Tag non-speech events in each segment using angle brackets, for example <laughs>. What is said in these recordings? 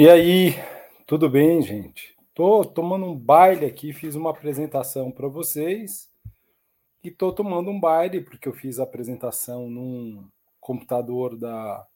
E aí, tudo bem, gente? Tô tomando um baile aqui, fiz uma apresentação para vocês e tô tomando um baile porque eu fiz a apresentação num computador da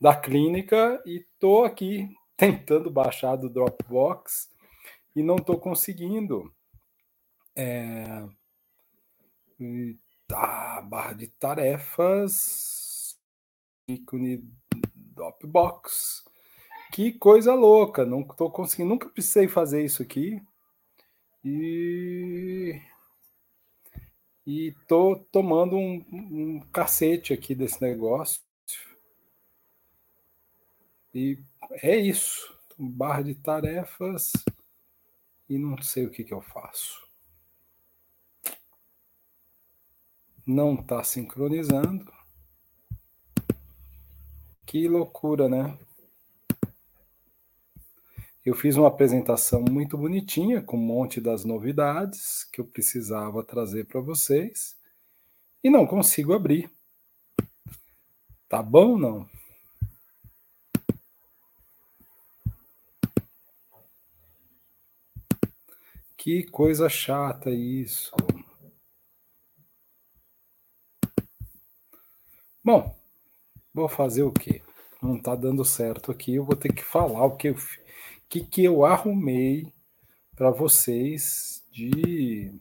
da clínica e tô aqui <laughs> tentando baixar do Dropbox e não tô conseguindo. É... Tá, barra de tarefas, ícone Dropbox. Que coisa louca, não estou conseguindo, nunca precisei fazer isso aqui. E e tô tomando um, um cacete aqui desse negócio. E é isso. Barra de tarefas e não sei o que, que eu faço. Não está sincronizando. Que loucura, né? Eu fiz uma apresentação muito bonitinha, com um monte das novidades que eu precisava trazer para vocês, e não consigo abrir. Tá bom não? Que coisa chata isso. Bom, vou fazer o quê? Não está dando certo aqui, eu vou ter que falar o que eu fiz que, que eu arrumei para vocês de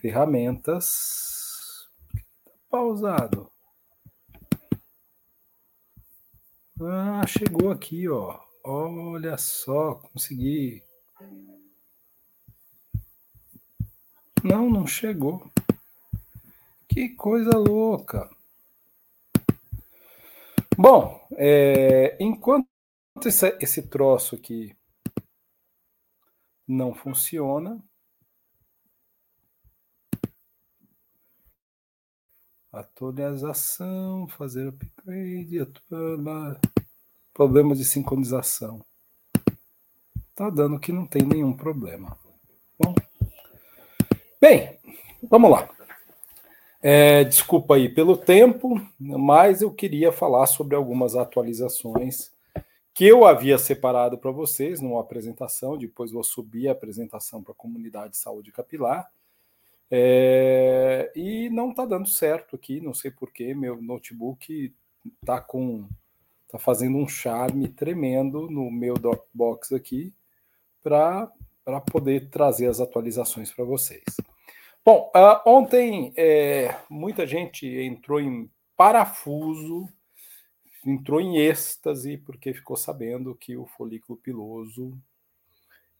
ferramentas. Pausado. Ah, chegou aqui, ó. Olha só, consegui. Não, não chegou. Que coisa louca. Bom, é, enquanto esse, esse troço aqui não funciona, atualização, fazer upgrade, atualizar, problemas de sincronização. Tá dando que não tem nenhum problema. Bom, bem, vamos lá. É, desculpa aí pelo tempo, mas eu queria falar sobre algumas atualizações que eu havia separado para vocês numa apresentação, depois vou subir a apresentação para a comunidade de saúde capilar. É, e não está dando certo aqui, não sei porquê, meu notebook está com tá fazendo um charme tremendo no meu Dropbox aqui para poder trazer as atualizações para vocês. Bom, uh, ontem é, muita gente entrou em parafuso entrou em êxtase porque ficou sabendo que o folículo piloso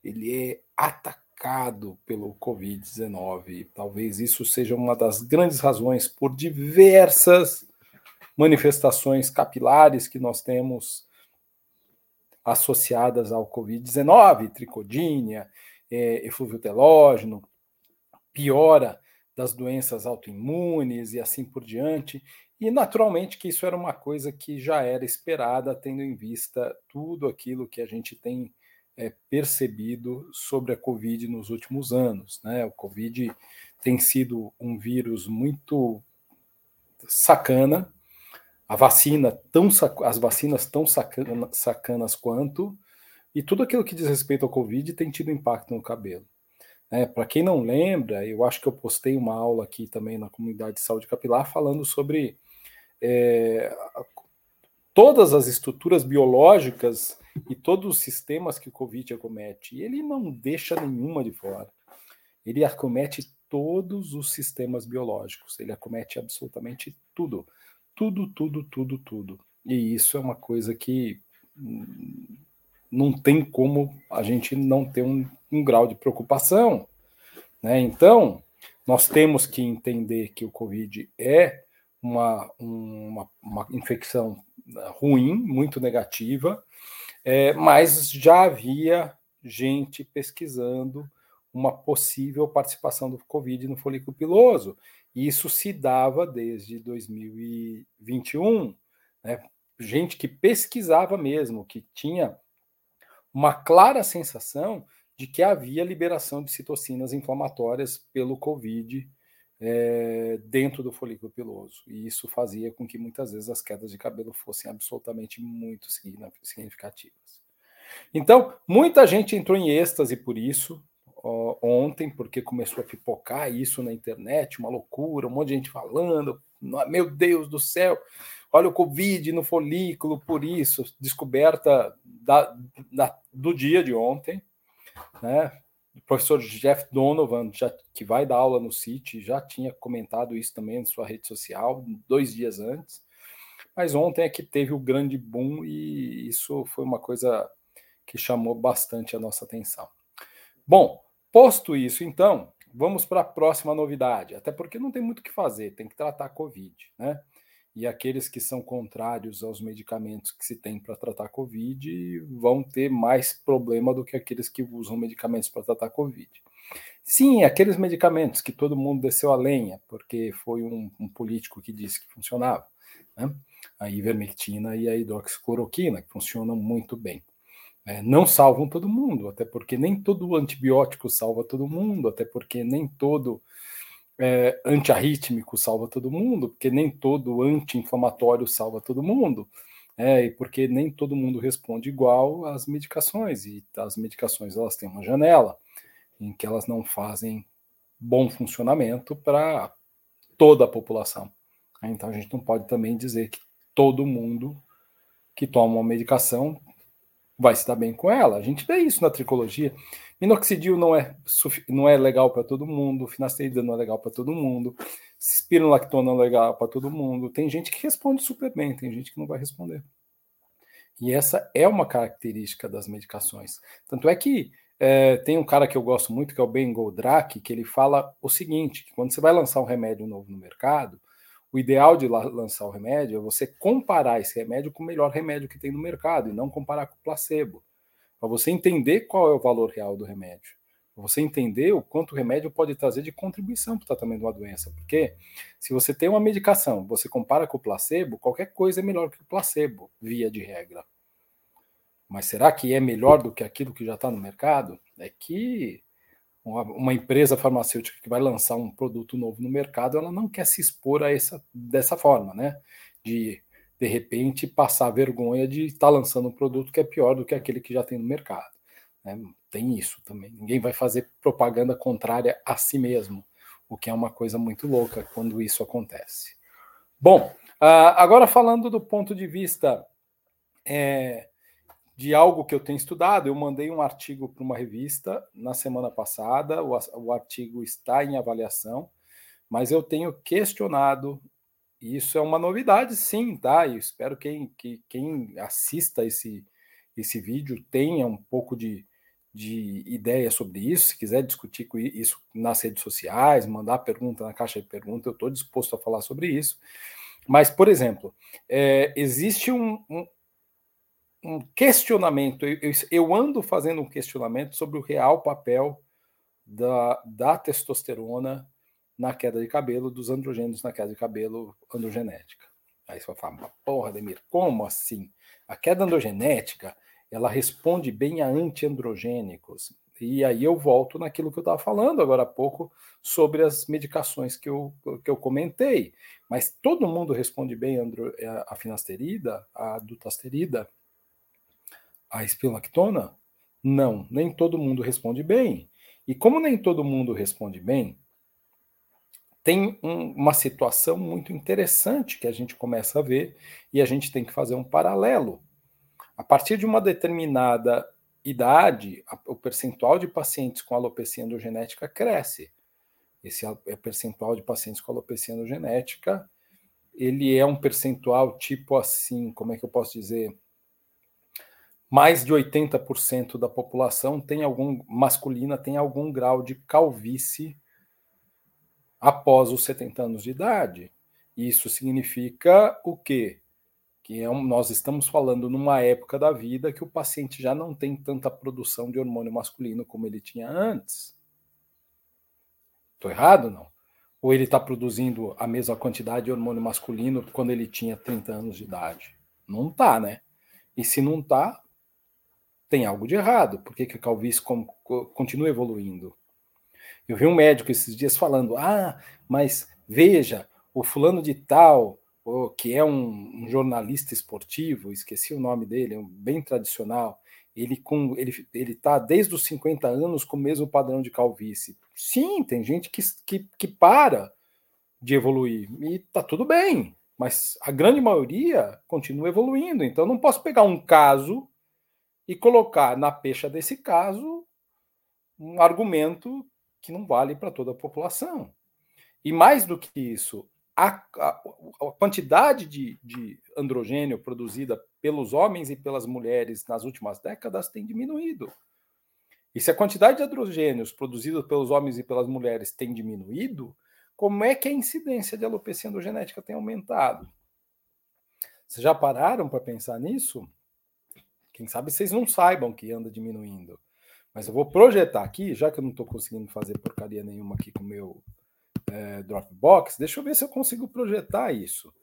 ele é atacado pelo Covid-19. Talvez isso seja uma das grandes razões por diversas manifestações capilares que nós temos associadas ao Covid-19, tricodínia, é, eflúvio telógeno, piora das doenças autoimunes e assim por diante. E naturalmente que isso era uma coisa que já era esperada, tendo em vista tudo aquilo que a gente tem é, percebido sobre a Covid nos últimos anos. Né? O Covid tem sido um vírus muito sacana, a vacina tão as vacinas tão sacana, sacanas quanto, e tudo aquilo que diz respeito ao Covid tem tido impacto no cabelo. É, Para quem não lembra, eu acho que eu postei uma aula aqui também na comunidade de saúde capilar falando sobre é, todas as estruturas biológicas e todos os sistemas que o Covid acomete. Ele não deixa nenhuma de fora. Ele acomete todos os sistemas biológicos. Ele acomete absolutamente tudo. Tudo, tudo, tudo, tudo. E isso é uma coisa que hum, não tem como a gente não ter um, um grau de preocupação. Né? Então, nós temos que entender que o Covid é uma, uma, uma infecção ruim, muito negativa, é, mas já havia gente pesquisando uma possível participação do Covid no folículo piloso. E isso se dava desde 2021, né? gente que pesquisava mesmo, que tinha uma clara sensação de que havia liberação de citocinas inflamatórias pelo Covid é, dentro do folículo piloso. E isso fazia com que muitas vezes as quedas de cabelo fossem absolutamente muito significativas. Então, muita gente entrou em êxtase por isso ó, ontem, porque começou a pipocar isso na internet, uma loucura, um monte de gente falando, meu Deus do céu, olha o Covid no folículo, por isso, descoberta da, da, do dia de ontem, né? O professor Jeff Donovan, já, que vai dar aula no CIT, já tinha comentado isso também na sua rede social, dois dias antes. Mas ontem é que teve o grande boom e isso foi uma coisa que chamou bastante a nossa atenção. Bom, posto isso, então, vamos para a próxima novidade, até porque não tem muito o que fazer, tem que tratar a Covid, né? E aqueles que são contrários aos medicamentos que se tem para tratar Covid vão ter mais problema do que aqueles que usam medicamentos para tratar Covid. Sim, aqueles medicamentos que todo mundo desceu a lenha, porque foi um, um político que disse que funcionava, né? a ivermectina e a hidroxicloroquina, que funcionam muito bem. É, não salvam todo mundo, até porque nem todo antibiótico salva todo mundo, até porque nem todo é, antiarrítmico salva todo mundo, porque nem todo anti-inflamatório salva todo mundo, é, e porque nem todo mundo responde igual às medicações, e as medicações elas têm uma janela em que elas não fazem bom funcionamento para toda a população. Então a gente não pode também dizer que todo mundo que toma uma medicação vai se dar bem com ela. A gente vê isso na tricologia. Minoxidil não é, não é legal para todo mundo, finasterida não é legal para todo mundo, spironolactona não é legal para todo mundo. Tem gente que responde super bem, tem gente que não vai responder. E essa é uma característica das medicações. Tanto é que é, tem um cara que eu gosto muito, que é o Ben Goldrake, que ele fala o seguinte: quando você vai lançar um remédio novo no mercado, o ideal de lançar o remédio é você comparar esse remédio com o melhor remédio que tem no mercado e não comparar com o placebo. Para você entender qual é o valor real do remédio. Para você entender o quanto o remédio pode trazer de contribuição para o tratamento de uma doença. Porque se você tem uma medicação, você compara com o placebo, qualquer coisa é melhor que o placebo, via de regra. Mas será que é melhor do que aquilo que já está no mercado? É que uma, empresa farmacêutica que vai lançar um produto novo no mercado, ela não quer se expor a essa dessa forma, né? De de repente passar vergonha de estar tá lançando um produto que é pior do que aquele que já tem no mercado. Né? Tem isso também. Ninguém vai fazer propaganda contrária a si mesmo, o que é uma coisa muito louca quando isso acontece. Bom, uh, agora falando do ponto de vista é, de algo que eu tenho estudado. Eu mandei um artigo para uma revista na semana passada, o, o artigo está em avaliação, mas eu tenho questionado. Isso é uma novidade, sim, tá? E espero que, que quem assista esse, esse vídeo tenha um pouco de, de ideia sobre isso. Se quiser discutir isso nas redes sociais, mandar pergunta na caixa de pergunta, eu estou disposto a falar sobre isso. Mas, por exemplo, é, existe um, um, um questionamento, eu, eu, ando fazendo um questionamento sobre o real papel da, da testosterona na queda de cabelo, dos androgênios na queda de cabelo androgenética. Aí você vai falar, porra, Demir, como assim? A queda androgenética, ela responde bem a antiandrogênicos. E aí eu volto naquilo que eu estava falando agora há pouco sobre as medicações que eu, que eu comentei. Mas todo mundo responde bem a finasterida, a dutasterida, a espilactona? Não, nem todo mundo responde bem. E como nem todo mundo responde bem, tem um, uma situação muito interessante que a gente começa a ver e a gente tem que fazer um paralelo. A partir de uma determinada idade, a, o percentual de pacientes com alopecia endogenética cresce. Esse é percentual de pacientes com alopecia endogenética, ele é um percentual tipo assim, como é que eu posso dizer? mais de 80% da população tem algum masculina tem algum grau de calvície após os 70 anos de idade. Isso significa o quê? Que é um, nós estamos falando numa época da vida que o paciente já não tem tanta produção de hormônio masculino como ele tinha antes. Estou errado não? Ou ele está produzindo a mesma quantidade de hormônio masculino quando ele tinha 30 anos de idade? Não está, né? E se não está, tem algo de errado. Por que, que a calvície continua evoluindo? Eu vi um médico esses dias falando: ah, mas veja, o fulano de tal, que é um, um jornalista esportivo, esqueci o nome dele, é um bem tradicional, ele com ele ele tá desde os 50 anos com o mesmo padrão de calvície. Sim, tem gente que, que, que para de evoluir e tá tudo bem, mas a grande maioria continua evoluindo. Então não posso pegar um caso e colocar na pecha desse caso um argumento que não vale para toda a população. E mais do que isso, a, a, a quantidade de, de androgênio produzida pelos homens e pelas mulheres nas últimas décadas tem diminuído. E se a quantidade de androgênios produzidos pelos homens e pelas mulheres tem diminuído, como é que a incidência de alopecia androgenética tem aumentado? Vocês já pararam para pensar nisso? Quem sabe vocês não saibam que anda diminuindo. Mas eu vou projetar aqui, já que eu não estou conseguindo fazer porcaria nenhuma aqui com o meu é, Dropbox, deixa eu ver se eu consigo projetar isso.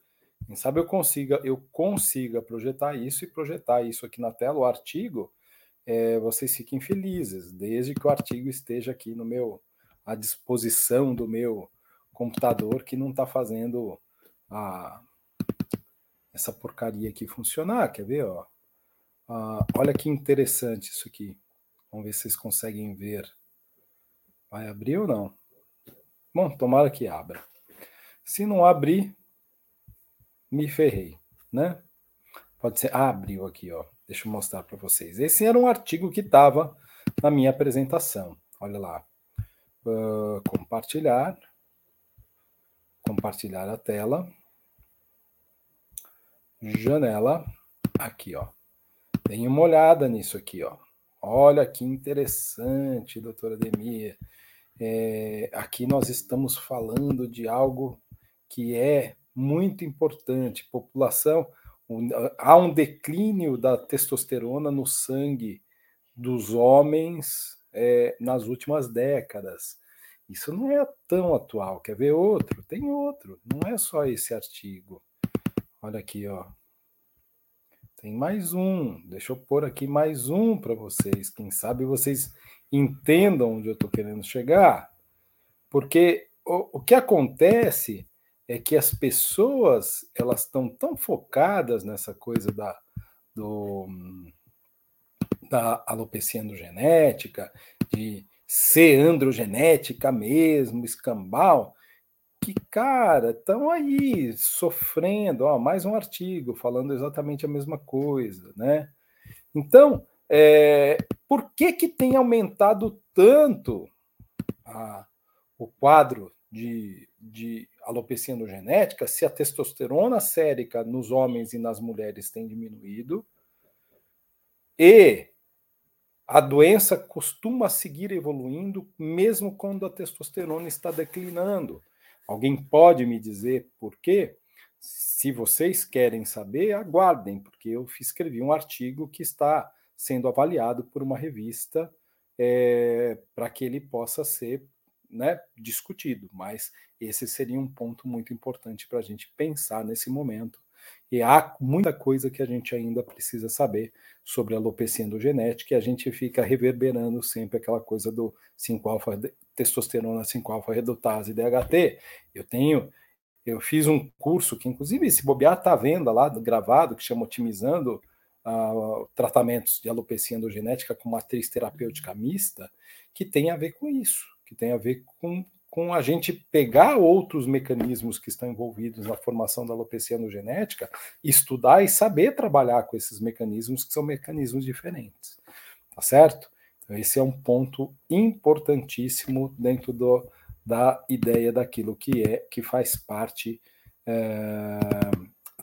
Quem sabe eu consiga, eu consiga projetar isso e projetar isso aqui na tela, o artigo, é, vocês fiquem felizes, desde que o artigo esteja aqui no meu, à disposição do meu computador que não está fazendo a, essa porcaria aqui funcionar. Quer ver? Ó? Ah, olha que interessante isso aqui. Vamos ver se vocês conseguem ver. Vai abrir ou não? Bom, tomara que abra. Se não abrir, me ferrei, né? Pode ser. Ah, abriu aqui, ó. Deixa eu mostrar para vocês. Esse era um artigo que estava na minha apresentação. Olha lá. Uh, compartilhar. Compartilhar a tela. Janela. Aqui, ó. Deem uma olhada nisso aqui, ó. Olha que interessante, doutora Demir. É, aqui nós estamos falando de algo que é muito importante. População, um, há um declínio da testosterona no sangue dos homens é, nas últimas décadas. Isso não é tão atual. Quer ver outro? Tem outro. Não é só esse artigo. Olha aqui, ó. Tem mais um. Deixa eu pôr aqui mais um para vocês. Quem sabe vocês entendam onde eu estou querendo chegar, porque o, o que acontece é que as pessoas elas estão tão focadas nessa coisa da, do, da alopecia androgenética, de ser androgenética mesmo, escambau, que, cara, estão aí sofrendo, ó, mais um artigo falando exatamente a mesma coisa, né? Então, é, por que, que tem aumentado tanto a, o quadro de, de alopecia androgenética se a testosterona sérica nos homens e nas mulheres tem diminuído e a doença costuma seguir evoluindo mesmo quando a testosterona está declinando. Alguém pode me dizer por quê? Se vocês querem saber, aguardem, porque eu escrevi um artigo que está sendo avaliado por uma revista é, para que ele possa ser né, discutido. Mas esse seria um ponto muito importante para a gente pensar nesse momento. E há muita coisa que a gente ainda precisa saber sobre a alopecia endogenética e a gente fica reverberando sempre aquela coisa do 5-alfa testosterona 5-alfa redutase DHT. Eu tenho eu fiz um curso que inclusive esse bobear está à venda lá gravado que chama otimizando uh, tratamentos de alopecia endogenética com matriz terapêutica mista, que tem a ver com isso, que tem a ver com, com a gente pegar outros mecanismos que estão envolvidos na formação da alopecia endogenética, estudar e saber trabalhar com esses mecanismos, que são mecanismos diferentes. Tá certo? Então, esse é um ponto importantíssimo dentro do, da ideia daquilo que é que faz parte é,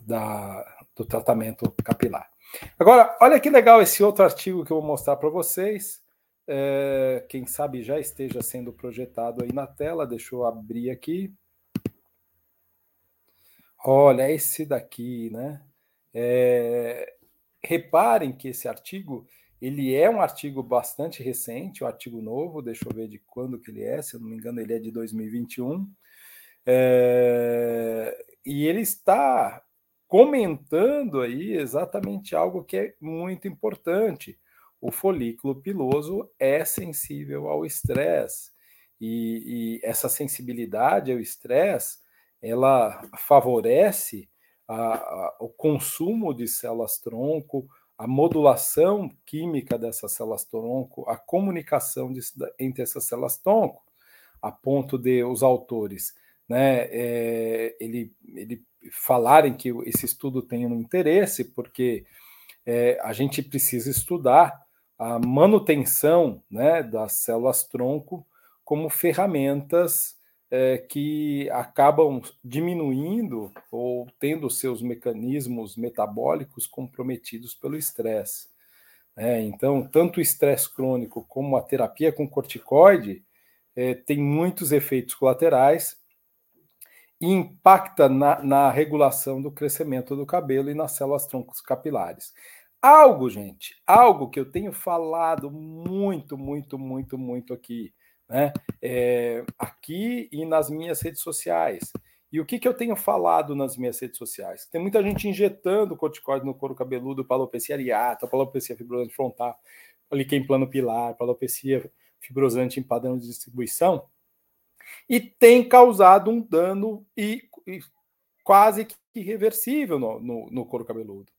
da, do tratamento capilar. Agora, olha que legal esse outro artigo que eu vou mostrar para vocês. É, quem sabe já esteja sendo projetado aí na tela. Deixa eu abrir aqui. Olha, esse daqui, né? É, reparem que esse artigo ele é um artigo bastante recente, um artigo novo. Deixa eu ver de quando que ele é. Se eu não me engano, ele é de 2021. É, e ele está comentando aí exatamente algo que é muito importante. O folículo piloso é sensível ao estresse. E, essa sensibilidade ao estresse ela favorece a, a, o consumo de células tronco, a modulação química dessas células tronco, a comunicação de, entre essas células tronco, a ponto de os autores né, é, ele, ele falarem que esse estudo tem um interesse, porque é, a gente precisa estudar a manutenção né, das células tronco como ferramentas é, que acabam diminuindo ou tendo seus mecanismos metabólicos comprometidos pelo estresse. É, então, tanto o estresse crônico como a terapia com corticoide é, tem muitos efeitos colaterais e impacta na, na regulação do crescimento do cabelo e nas células troncos capilares. Algo, gente, algo que eu tenho falado muito, muito, muito, muito aqui, né? É, aqui e nas minhas redes sociais. E o que, que eu tenho falado nas minhas redes sociais? Tem muita gente injetando corticoide no couro cabeludo para alopecia areata, para fibrosante frontal, líquen plano pilar, para fibrosante em padrão de distribuição, e tem causado um dano e, e quase que irreversível no, no, no couro cabeludo.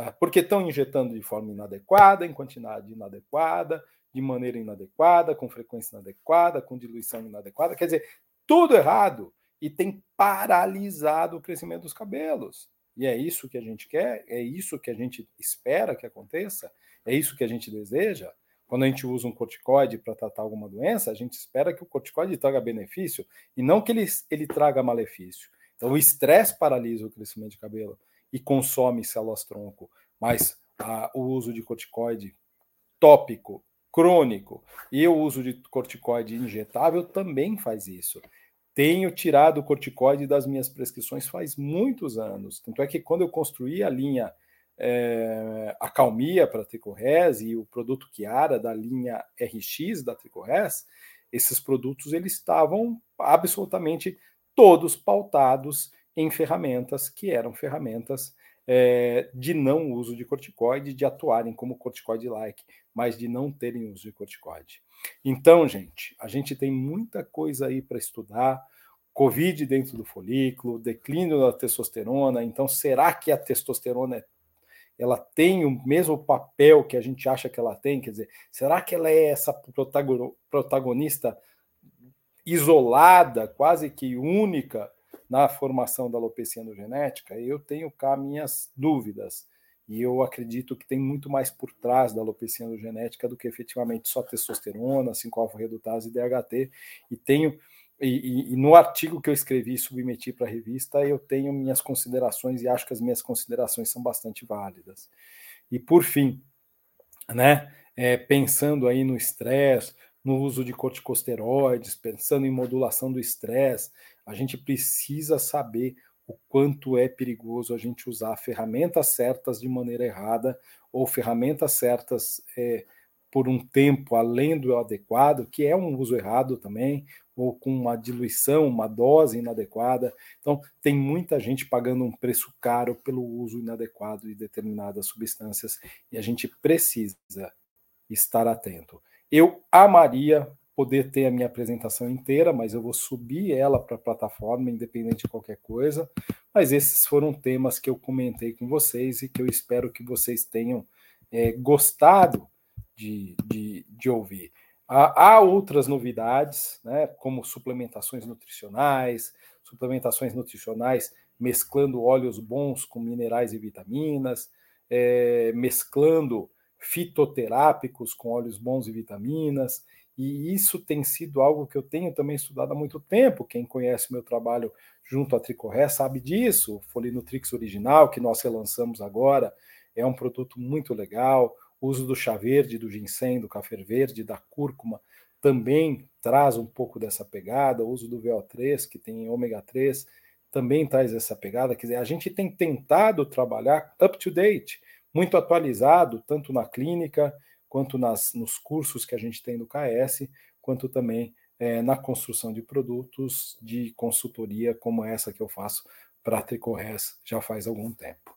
Ah, porque estão injetando de forma inadequada, em quantidade inadequada, de maneira inadequada, com frequência inadequada, com diluição inadequada, quer dizer, tudo errado e tem paralisado o crescimento dos cabelos. E é isso que a gente quer, é isso que a gente espera que aconteça, é isso que a gente deseja. Quando a gente usa um corticoide para tratar alguma doença, a gente espera que o corticoide traga benefício e não que ele, ele traga malefício. Então, o estresse paralisa o crescimento de cabelo e consome células tronco, mas a, o uso de corticoide tópico, crônico e o uso de corticoide injetável também faz isso. Tenho tirado o corticoide das minhas prescrições faz muitos anos. Tanto é que quando eu construí a linha é, para a Tricorres e o produto Chiara da linha RX da Tricorres, esses produtos eles estavam absolutamente todos pautados em ferramentas que eram ferramentas é, de não uso de corticoide, de atuarem como corticoide-like, mas de não terem uso de corticoide. Então, gente, a gente tem muita coisa aí para estudar. Covid dentro do folículo, declínio da testosterona. Então, será que a testosterona é ela tem o mesmo papel que a gente acha que ela tem? Quer dizer, será que ela é essa protagonista isolada, quase que única na formação da alopecia genética? Eu tenho cá minhas dúvidas. E eu acredito que tem muito mais por trás da alopecia genética do que efetivamente só testosterona, 5-alfa-redutase e DHT. E tenho e, e, e, no artigo que eu escrevi e submeti para a revista, eu tenho minhas considerações e acho que as minhas considerações são bastante válidas. E por fim, né, é, pensando aí no estresse, no uso de corticosteroides, pensando em modulação do estresse, a gente precisa saber o quanto é perigoso a gente usar ferramentas certas de maneira errada ou ferramentas certas é, por um tempo além do adequado, que é um uso errado também, ou com uma diluição, uma dose inadequada. Então, tem muita gente pagando um preço caro pelo uso inadequado de determinadas substâncias e a gente precisa estar atento. Eu amaria poder ter a minha apresentação inteira, mas eu vou subir ela para a plataforma, independente de qualquer coisa. Mas esses foram temas que eu comentei com vocês e que eu espero que vocês tenham é, gostado de, de, de ouvir. Há, há outras novidades, né, como suplementações nutricionais, suplementações nutricionais mesclando óleos bons com minerais e vitaminas, é, mesclando fitoterápicos com óleos bons e vitaminas, e isso tem sido algo que eu tenho também estudado há muito tempo. Quem conhece meu trabalho junto à Tricorré sabe disso. O Folinutrix original, que nós relançamos agora, é um produto muito legal. O uso do chá verde, do ginseng, do café verde, da cúrcuma também traz um pouco dessa pegada. O uso do VO3, que tem ômega 3, também traz essa pegada. Quer dizer, a gente tem tentado trabalhar up to date, muito atualizado, tanto na clínica, quanto nas, nos cursos que a gente tem do KS, quanto também é, na construção de produtos de consultoria como essa que eu faço para a Tricorres já faz algum tempo.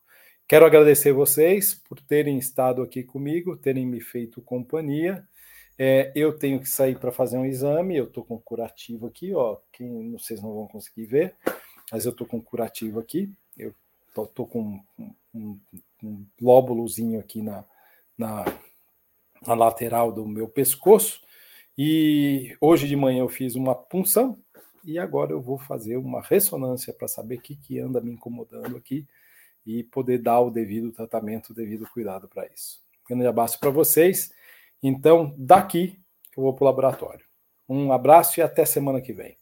Quero agradecer vocês por terem estado aqui comigo, terem me feito companhia. É, eu tenho que sair para fazer um exame, eu estou com curativo aqui, ó. Quem vocês não vão conseguir ver, mas eu estou com curativo aqui. Eu estou com um, um, um, lóbulozinho aqui na, na, na lateral do meu pescoço. E hoje de manhã eu fiz uma punção e agora eu vou fazer uma ressonância para saber o que, que anda me incomodando aqui e poder dar o devido tratamento, o devido cuidado para isso. Grande abraço para vocês. Então, daqui eu vou para o laboratório. Um abraço e até semana que vem.